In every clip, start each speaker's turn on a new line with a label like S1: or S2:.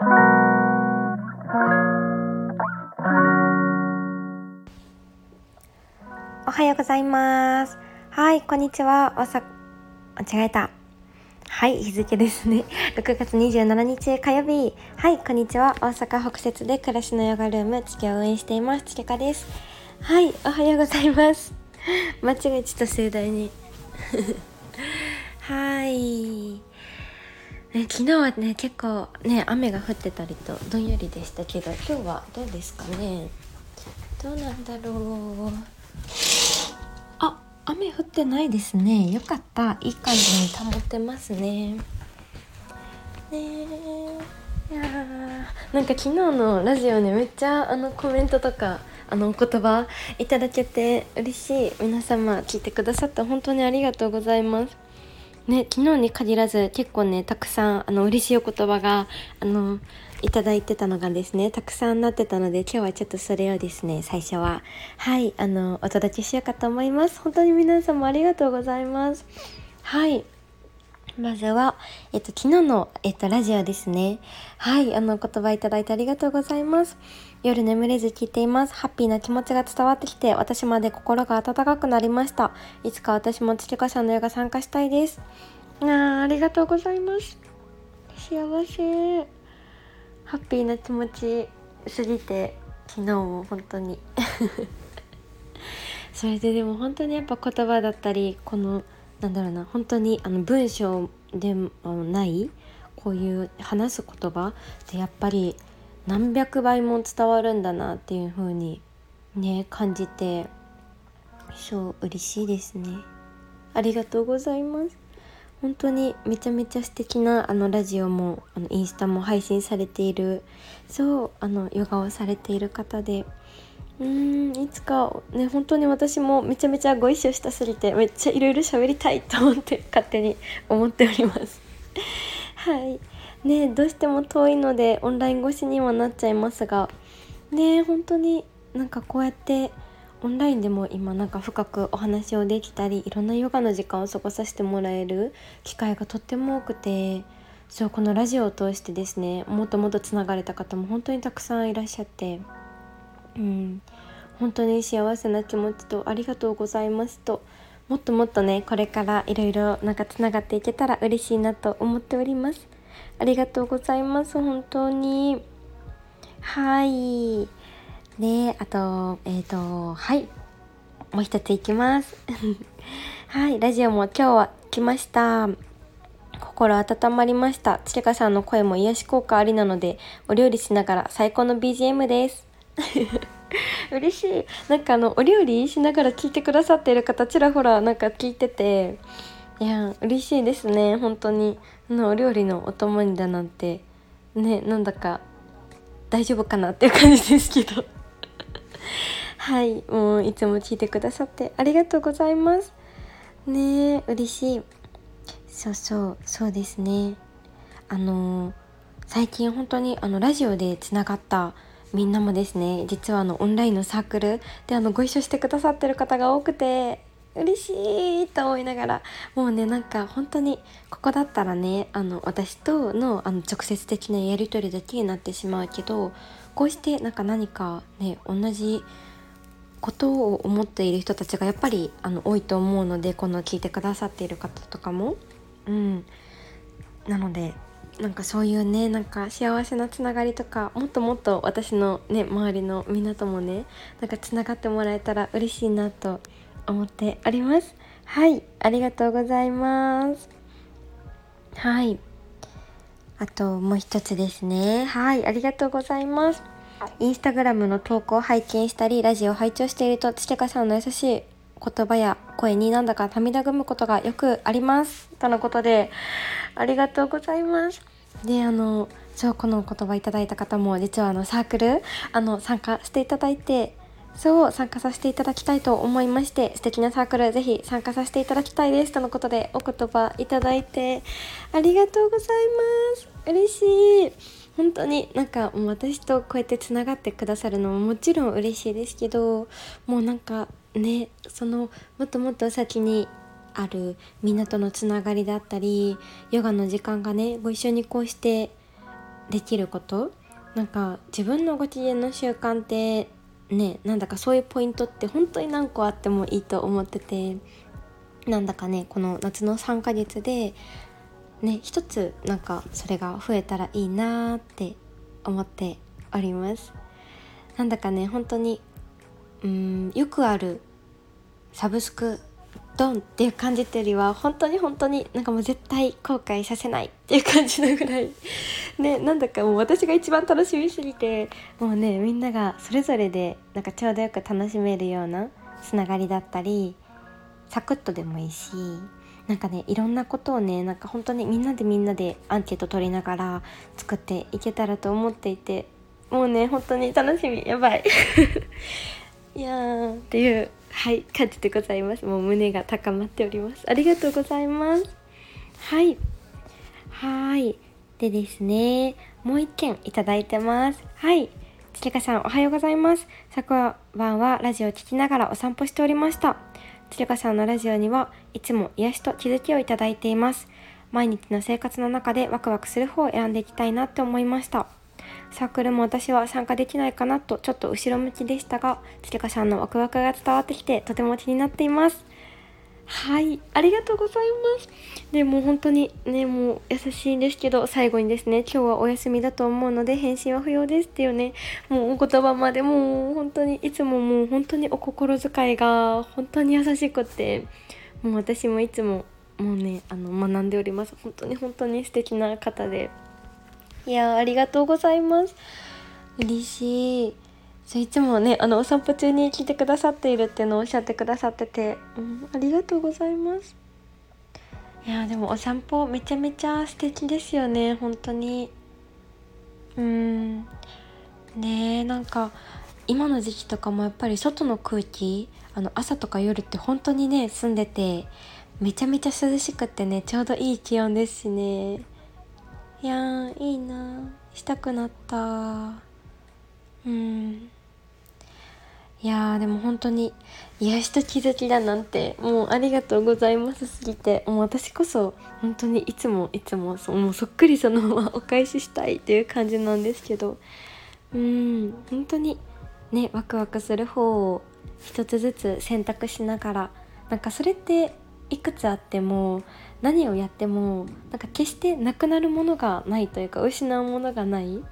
S1: おはようございます。はいこんにちは。大阪間違えた。はい日付ですね。6月27日火曜日。はいこんにちは。大阪北節で暮らしのヨガルーム地球を応援しています。ちかです。はいおはようございます。間違えちゃった盛大に。はい。ね、昨日はね結構ね雨が降ってたりとどんよりでしたけど今日はどうですかね？どうなんだろう。あ雨降ってないですね。よかった。いい感じに保ってますね。ねいやなんか昨日のラジオねめっちゃあのコメントとかあのお言葉いただけて嬉しい。皆様聞いてくださって本当にありがとうございますね、昨日に限らず結構ねたくさんあの嬉しいお言葉があのいただいてたのがですねたくさんなってたので今日はちょっとそれをですね最初ははいあのお届けしようかと思います。本当に皆様ありがとうございます。はい。まずは、えっと、昨日の、えっと、ラジオですね。はい、あの、言葉いただいてありがとうございます。夜眠れず聞いています。ハッピーな気持ちが伝わってきて、私まで心が温かくなりました。いつか私も月花さんのヨガ参加したいです。あありがとうございます。幸せ。ハッピーな気持ちすぎて、昨日も本当に それででも本当にやっぱ言葉だったり、この、なんだろうな本当にあの文章でもないこういう話す言葉ってやっぱり何百倍も伝わるんだなっていう風にね感じてそう嬉しいですね。ありがとうございます。本当にめちゃめちゃ素敵なあのラジオもあのインスタも配信されているそうあのヨガをされている方でうんいつかね本当に私もめちゃめちゃご一緒したすぎてめっちゃいろいろ喋りたいと思って 勝手に思っております。はい。ねどうしても遠いのでオンライン越しにはなっちゃいますがね本当になんかこうやってオンラインでも今なんか深くお話をできたりいろんなヨガの時間を過ごさせてもらえる機会がとっても多くてそうこのラジオを通してですねもっともっとつながれた方も本当にたくさんいらっしゃってうん、本当に幸せな気持ちとありがとうございますともっともっとねこれからいろいろなんかつながっていけたら嬉しいなと思っております。ありがとうございます本当に。はい。ねあとえっ、ー、とはい。もう一ついきます。はいラジオも今日は来ました。心温まりました。つれかさんの声も癒し効果ありなのでお料理しながら最高の BGM です。嬉しい。なんかあのお料理しながら聞いてくださっている方ちらほらなんか聞いてていや嬉しいですね。本当に。のお料理のお供にだなんて。ねなんだか大丈夫かなっていう感じですけど。はい。もういつも聞いてくださってありがとうございます。ね嬉しい。そうそうそうですね。あのー、最近本当にあのラジオでつながったみんなもですね実はあのオンラインのサークルであのご一緒してくださってる方が多くて嬉しいと思いながらもうねなんか本当にここだったらねあの私とのあの直接的なやり取りだけになってしまうけどこうしてなんか何かね同じことを思っている人たちがやっぱりあの多いと思うのでこの聞いてくださっている方とかも。うん、なのでなんかそういうねなんか幸せなつながりとかもっともっと私のね周りのみんなともねなんかつながってもらえたら嬉しいなと思っております。はいありがとうございます。はい。あともう一つですね。はいありがとうございます。インスタグラムの投稿を拝見したりラジオを拝聴しているとつけかさんの優しい言葉や声になんだか涙ぐむことがよくあります。とのことでありがとうございます。であのそうこの言葉いただいた方も実はあのサークルあの参加していただいてそう参加させていただきたいと思いまして素敵なサークルぜひ参加させていただきたいです。とのことでお言葉いただいてありがとうございます。嬉しい。本当になんか私とこうやってつながってくださるのももちろん嬉しいですけどもうなんかねそのもっともっと先にあるみんなとのつながりだったりヨガの時間がねご一緒にこうしてできることなんか自分のご機嫌の習慣ってねなんだかそういうポイントって本当に何個あってもいいと思っててなんだかねこの夏の3ヶ月でね一つなんかそれが増えたらいいなって思っております。なんだかね本当にうんよくあるサブスクドンっていう感じっていうよりは本当に本当になんかもう絶対後悔させないっていう感じのぐらい。ねなんだかもう私が一番楽しみすぎてもうねみんながそれぞれでなんかちょうどよく楽しめるようなつながりだったりサクッとでもいいしなんかねいろんなことをねなんか本当にみんなでみんなでアンケート取りながら作っていけたらと思っていてもうね本当に楽しみ。やばい。いやー。っていうはい感じでございます。もう胸が高まっております。ありがとうございます。はい。はい。でですねもう一件いただいてます。はい。つりかさんおはようございます。昨晩はラジオを聴きながらお散歩しておりました。つりかさんのラジオにはいつも癒しと気づきをいただいています。毎日の生活の中でワクワクする方を選んでいきたいなって思いました。サークルも私は参加できないかなとちょっと後ろ向きでしたが、つけかさんのワクワクが伝わってきてとても気になっています。はい、ありがとうございます。でも本当にね、もう優しいんですけど、最後にですね、今日はお休みだと思うので返信は不要ですっていうね、もうお言葉までもう本当にいつももう本当にお心遣いが本当に優しくて、もう私もいつももうね、あの学んでおります。本当に本当に素敵な方で。いやありがとうございます。嬉しい。そういつもねあのお散歩中に聞いてくださっているっていうのをおっしゃってくださってて、うん、ありがとうございます。いやでもお散歩めちゃめちゃ素敵ですよね本当に。うん。ねなんか今の時期とかもやっぱり外の空気あの朝とか夜って本当にね住んでてめちゃめちゃ涼しくってねちょうどいい気温ですしね。いやーいいなしたくなった。うん。いやーでも本当に癒しと気づきだなんてもうありがとうございますすぎて。もう私こそ本当にいつもいつもそもうそっくりそのままお返ししたいっていう感じなんですけど。うん。本当にねワクワクする方を一つずつ選択しながらなんかそれっていくつあっても何をやってもなんか決してなくなるものがないというか失うものがない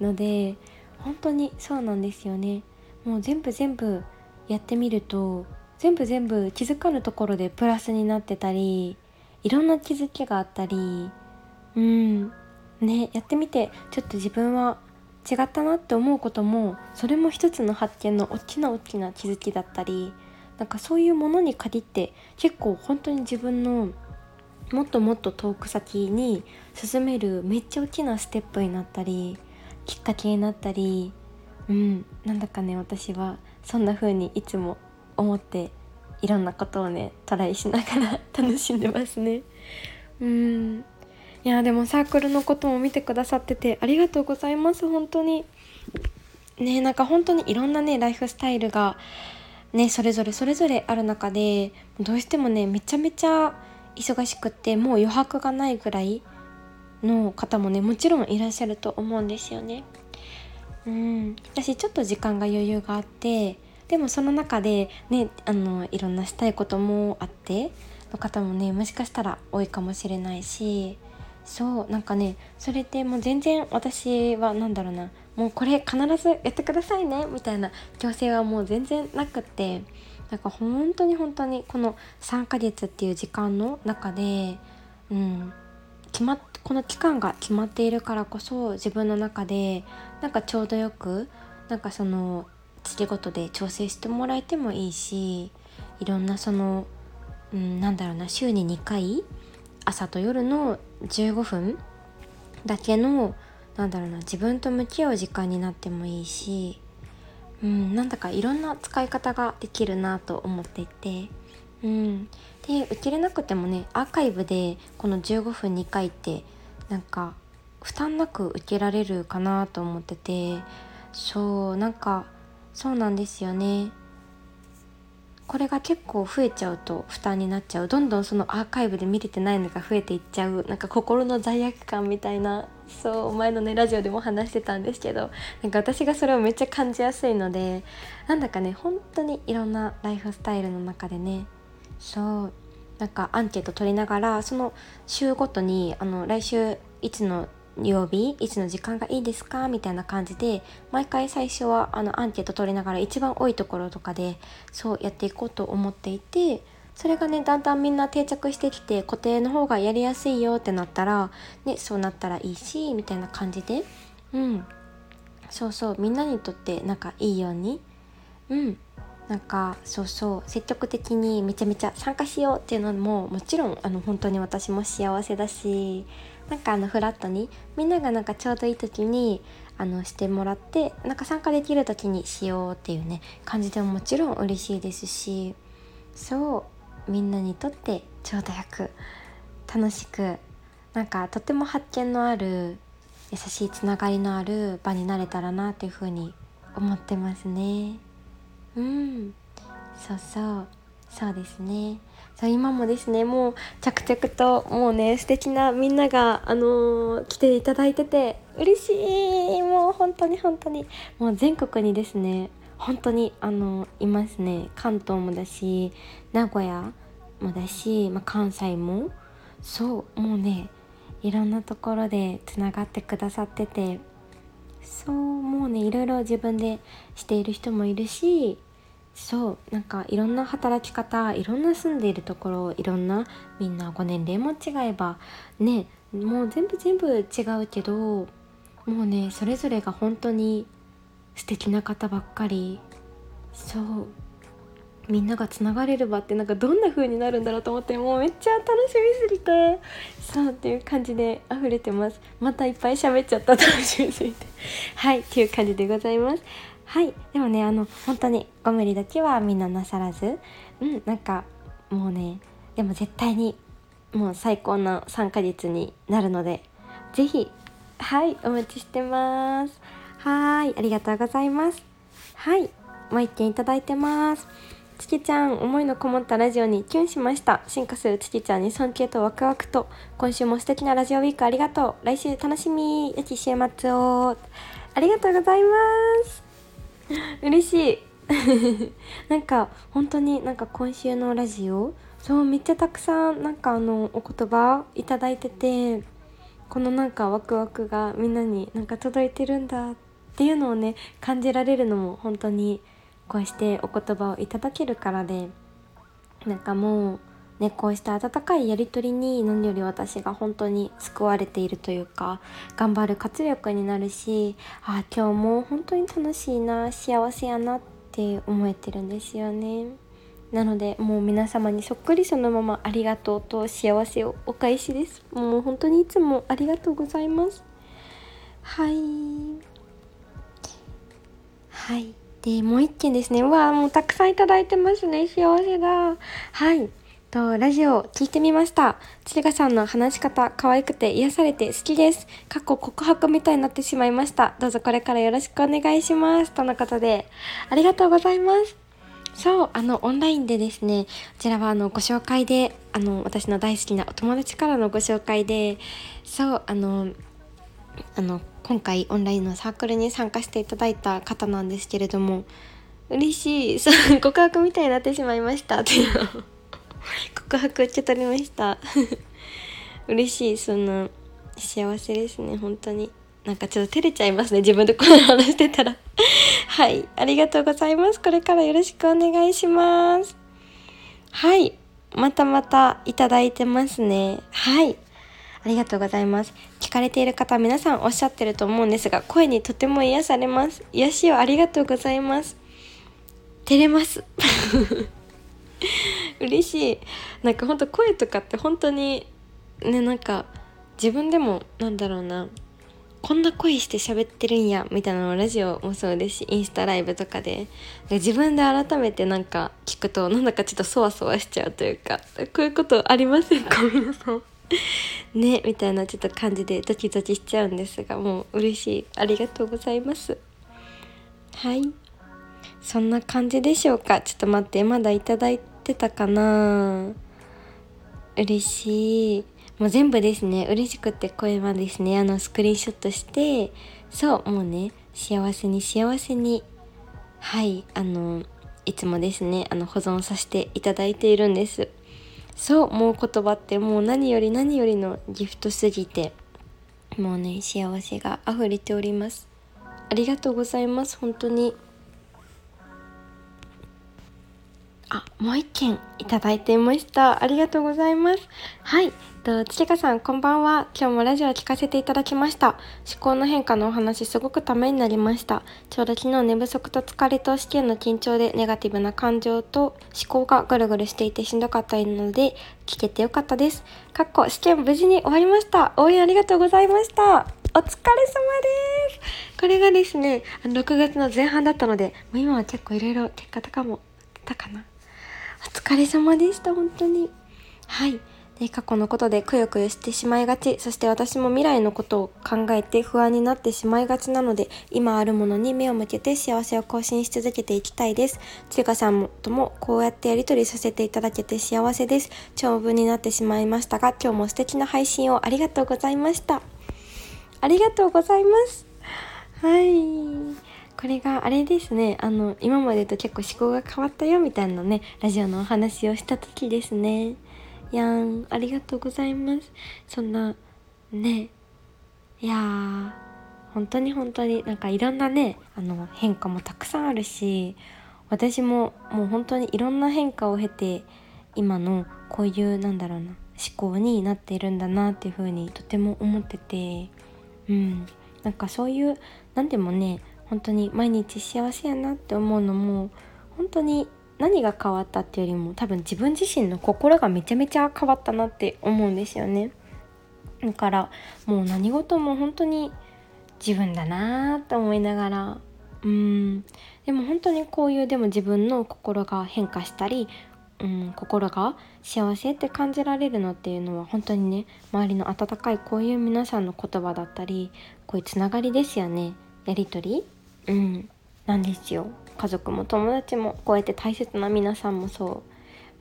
S1: ので本当にそうなんですよね。もう全部全部やってみると全部全部気づかぬところでプラスになってたりいろんな気づきがあったりうんねやってみてちょっと自分は違ったなって思うこともそれも一つの発見の大きな大きな気づきだったりなんかそういうものに限って結構本当に自分のもっともっと遠く先に進めるめっちゃ大きなステップになったりきっかけになったりうんなんだかね私はそんな風にいつも思っていろんなことをねトライしながら楽しんでますね。うん。いやでもサークルのことも見てくださっててありがとうございます本当に。ねなんか本当にいろんなねライフスタイルがねそれぞれそれぞれある中でどうしてもねめちゃめちゃ忙しくってもう余白がないぐらいの方もねもちろんいらっしゃると思うんですよね。うん私ちょっと時間が余裕があってでもその中でねあのいろんなしたいこともあっての方もねもしかしたら多いかもしれないしそうなんかねそれってもう全然私は何だろうなもうこれ必ずやってくださいねみたいな強制はもう全然なくってなんか本当に本当にこの3ヶ月っていう時間の中で、うん、決まっこの期間が決まっているからこそ自分の中でなんかちょうどよくなんかその月ごとで調整してもらえてもいいしいろんなその、うん、なんだろうな週に2回朝と夜の15分だけのなんだろうな自分と向き合う時間になってもいいしうん、なんだかいろんな使い方ができるなと思っていて、うん、で受けれなくてもねアーカイブでこの15分2回ってなんか負担なく受けられるかなと思ってて。そうなんかそうなんですよね。これが結構増えちゃうと負担になっちゃう。どんどんそのアーカイブで見れてないのが増えていっちゃう。なんか心の罪悪感みたいなそう前のねラジオでも話してたんですけどなんか私がそれをめっちゃ感じやすいのでなんだかね本当にいろんなライフスタイルの中でねそうなんかアンケート取りながらその週ごとにあの来週いつの曜日いつの時間がいいですかみたいな感じで毎回最初はあのアンケート取りながら一番多いところとかでそうやっていこうと思っていてそれがねだんだんみんな定着してきて固定の方がやりやすいよってなったらねそうなったらいいしみたいな感じで。うん。そうそう。みんなにとってなんかいいように。うん。なんかそうそう。積極的にめちゃめちゃ参加しようっていうのももちろんあの本当に私も幸せだしなんかあのフラットにみんながなんかちょうどいい時にあのしてもらってなんか参加できる時にしようっていうね感じでももちろん嬉しいですしそう。みんなにとってちょうどよく楽しくなんかとても発見のある優しいつながりのある場になれたらなというふうに思ってますね。うんそうそうそうですね。そう今もですねもう着々ともうね素敵なみんながあのー、来ていただいてて嬉しい。もう本当に本当に。もう全国にですね本当にあのいますね。関東もだし名古屋もだし、まあ、関西も。そうもうねいろんなところでつながってくださってて。そうもうねいろいろ自分でしている人もいるしそうなんかいろんな働き方いろんな住んでいるところいろんなみんなご年齢も違えばねもう全部全部違うけどもうねそれぞれが本当に素敵な方ばっかり。そう。みんながつながれる場ってなんかどんな風になるんだろうと思ってもうめっちゃ楽しみすぎてそうっていう感じで溢れてます。またいっぱい喋っちゃった。楽しみすぎて。はいっていう感じでございます。はいでもねあの本当にご無理だけはみんななさらず。うんなんかもうねでも絶対にもう最高の3ヶ月になるので是非はいお待ちしてます。はいありがとうございます。はいもう一件いただいてます。月ちゃん思いのこもったラジオにキュンしました。進化する月ちゃんに尊敬とワクワクと。今週も素敵なラジオウィークありがとう。来週楽しみ。良き週末を。ありがとうございます。嬉しい。なんか本当になんか今週のラジオそうめっちゃたくさんなんかあのお言葉いただいててこのなんかワクワクがみんなになんか届いてるんだって。っていうのをね感じられるのも本当にこうしてお言葉をいただけるからでなんかもうね、こうした温かいやり取りに何より私が本当に救われているというか頑張る活力になるしあ今日も本当に楽しいな幸せやなって思えてるんですよね。なのでもう皆様にそっくりそのままありがとうと幸せをお返しです。もう本当にいつもありがとうございます。はい。はい。で、もう一件ですね。うわもうたくさんいただいてますね。幸せだ。はい。とラジオ聞いてみました。つりがさんの話し方可愛くて癒されて好きです。過去告白みたいになってしまいました。どうぞこれからよろしくお願いします。とのことで、ありがとうございます。そう、あの、オンラインでですね、こちらはあの、ご紹介で、あの、私の大好きなお友達からのご紹介で、そう、あの、あの、今回オンラインのサークルに参加していただいた方なんですけれども、嬉しい、そう、告白みたいになってしまいました。っていう。の を告白受け取りました。嬉しい。そんな幸せですね。本当に。なんかちょっと照れちゃいますね。自分でこの話してたら。はい。ありがとうございます。これからよろしくお願いします。はい。またまたいただいてますね。はい。ありがとうございます。聞かれている方皆さんおっしゃってると思うんですが声にとても癒されます。癒しをありがとうございます。照れます。嬉しい。なんかほんと声とかって本当にねなんか自分でもなんだろうな。こんな声して喋ってるんやみたいなのラジオもそうですしインスタライブとかで。自分で改めてなんか聞くとなんだかちょっとそわそわしちゃうというかこういうことありませんか？皆さん ねみたいなちょっと感じでドキドキしちゃうんですがもう嬉しい。ありがとうございます。はい。そんな感じでしょうか？ちょっと待ってまだいただいてたかな？嬉しい。もう全部ですね。嬉しくってこれはですねあのスクリーンショットしてそうもうね幸せに幸せに。はいあのいつもですねあの保存させていただいているんです。そうもう言葉ってもう何より何よりのギフトすぎてもうね幸せが溢れております。ありがとうございます。本当に。あもう一件いただいていましたありがとうございますはいと、つちかさん、こんばんは。今日もラジオを聞かせていただきました。思考の変化のお話、すごくためになりました。ちょうど昨日寝不足と疲れと試験の緊張でネガティブな感情と思考がぐるぐるしていてしんどかったので、聞けてよかったです。かっこ試験無事に終わりました。応援ありがとうございました。お疲れ様です。これがですね、6月の前半だったので、もう今は結構いろいろ結果とかもあったかな。お疲れ様でした、本当に。はい。で過去のことでくよくよしてしまいがち。そして私も未来のことを考えて不安になってしまいがちなので今あるものに目を向けて幸せを更新し続けていきたいです。ちかさんともこうやってやり取りさせていただけて幸せです。長文になってしまいましたが今日も素敵な配信をありがとうございました。ありがとうございます。はい。これがあれですね。あの今までと結構思考が変わったよみたいなねラジオのお話をした時ですね。やん。ありがとうございます。そんなね。いやー本当に本当になんかいろんなねあの変化もたくさんあるし私ももう本当にいろんな変化を経て今のこういうなんだろうな思考になっているんだなっていう風にとても思っててうん。なんかそういう何でもね本当に毎日幸せやなって思うのも本当に何が変わったっていうよりも多分自分自身の心がめちゃめちゃ変わったなって思うんですよね。だからもう何事も本当に自分だなと思いながらうん。でも本当にこういうでも自分の心が変化したりうん、心が幸せって感じられるのっていうのは本当にね周りの温かいこういう皆さんの言葉だったりこういうつながりですよね。やり取り。うん。なんですよ。家族も友達もこうやって大切な皆さんもそ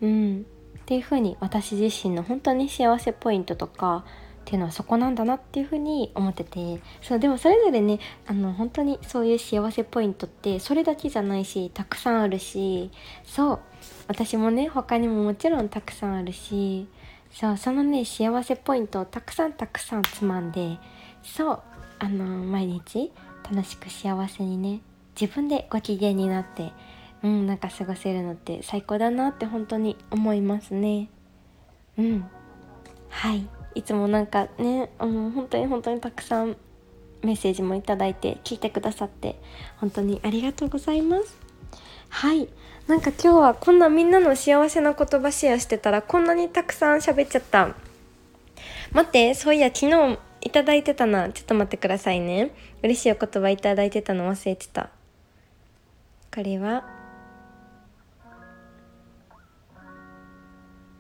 S1: う。うん。っていう風に私自身の本当に幸せポイントとかっていうのはそこなんだなっていう風に思ってて。そうでもそれぞれねあの本当にそういう幸せポイントってそれだけじゃないしたくさんあるしそう。私もね他にももちろんたくさんあるしそうそのね幸せポイントをたくさんたくさんつまんでそう。あの毎日楽しく幸せにね自分でご機嫌になってうんなんか過ごせるのって最高だなって本当に思いますね。うん。はい。いつもなんかね、うん、本当に本当にたくさんメッセージもいただいて聞いてくださって本当にありがとうございます。はい。なんか今日はこんなみんなの幸せな言葉シェアしてたらこんなにたくさん喋っちゃった。待ってそういや昨日いただいてたなちょっと待ってくださいね。嬉しいお言葉いただいてたの忘れてた。これは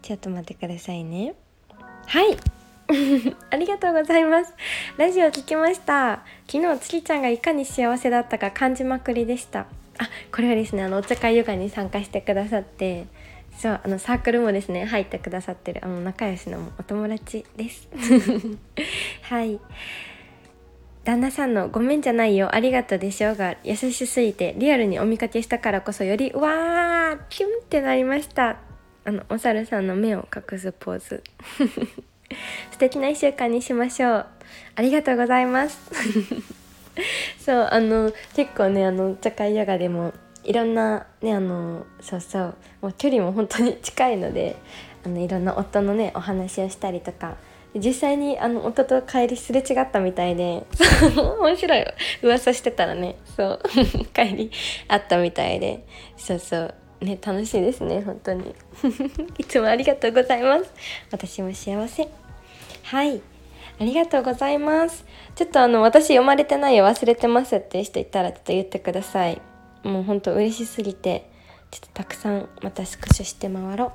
S1: ちょっと待ってくださいね。はい。ありがとうございます。ラジオ聞きました。昨日月ちゃんがいかに幸せだったか感じまくりでした。あこれはですねあのお茶会ヨガに参加してくださってそうあのサークルもですね入ってくださってるあの仲良しのお友達です。はい。旦那さんの「ごめんじゃないよ。ありがとうでしょう」が優しすぎてリアルにお見かけしたからこそより「わーキュン!」ってなりました。あのお猿さんの目を隠すポーズ。素敵な1週間にしましょう。ありがとうございます。そうあの結構ねあの茶会ヨガでもいろんなねあのそうそう。もう距離も本当に近いのであのいろんな夫のねお話をしたりとか。実際にあの夫と帰りすれ違ったみたいで 面白い噂してたらねそう。帰りあったみたいで。そうそう。ね楽しいですね本当に。いつもありがとうございます。私も幸せ。はい。ありがとうございます。ちょっとあの私読まれてないよ忘れてますっていう人いたらちょっと言ってください。もうほんと嬉しすぎてちょっとたくさんまたスクショして回ろう。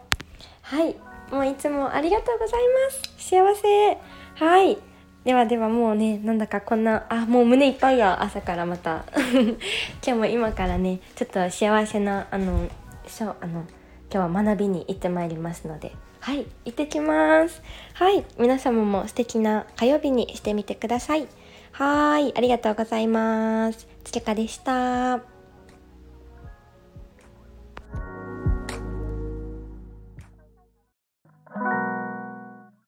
S1: はい。もういつもありがとうございます。幸せ。はい。ではではもうねなんだかこんなあもう胸いっぱいや。朝からまた。今日も今からねちょっと幸せなあのそうあの今日は学びに行ってまいりますので。はい。行ってきます。はい。皆様も素敵な火曜日にしてみてください。はい。ありがとうございます。つけかでした。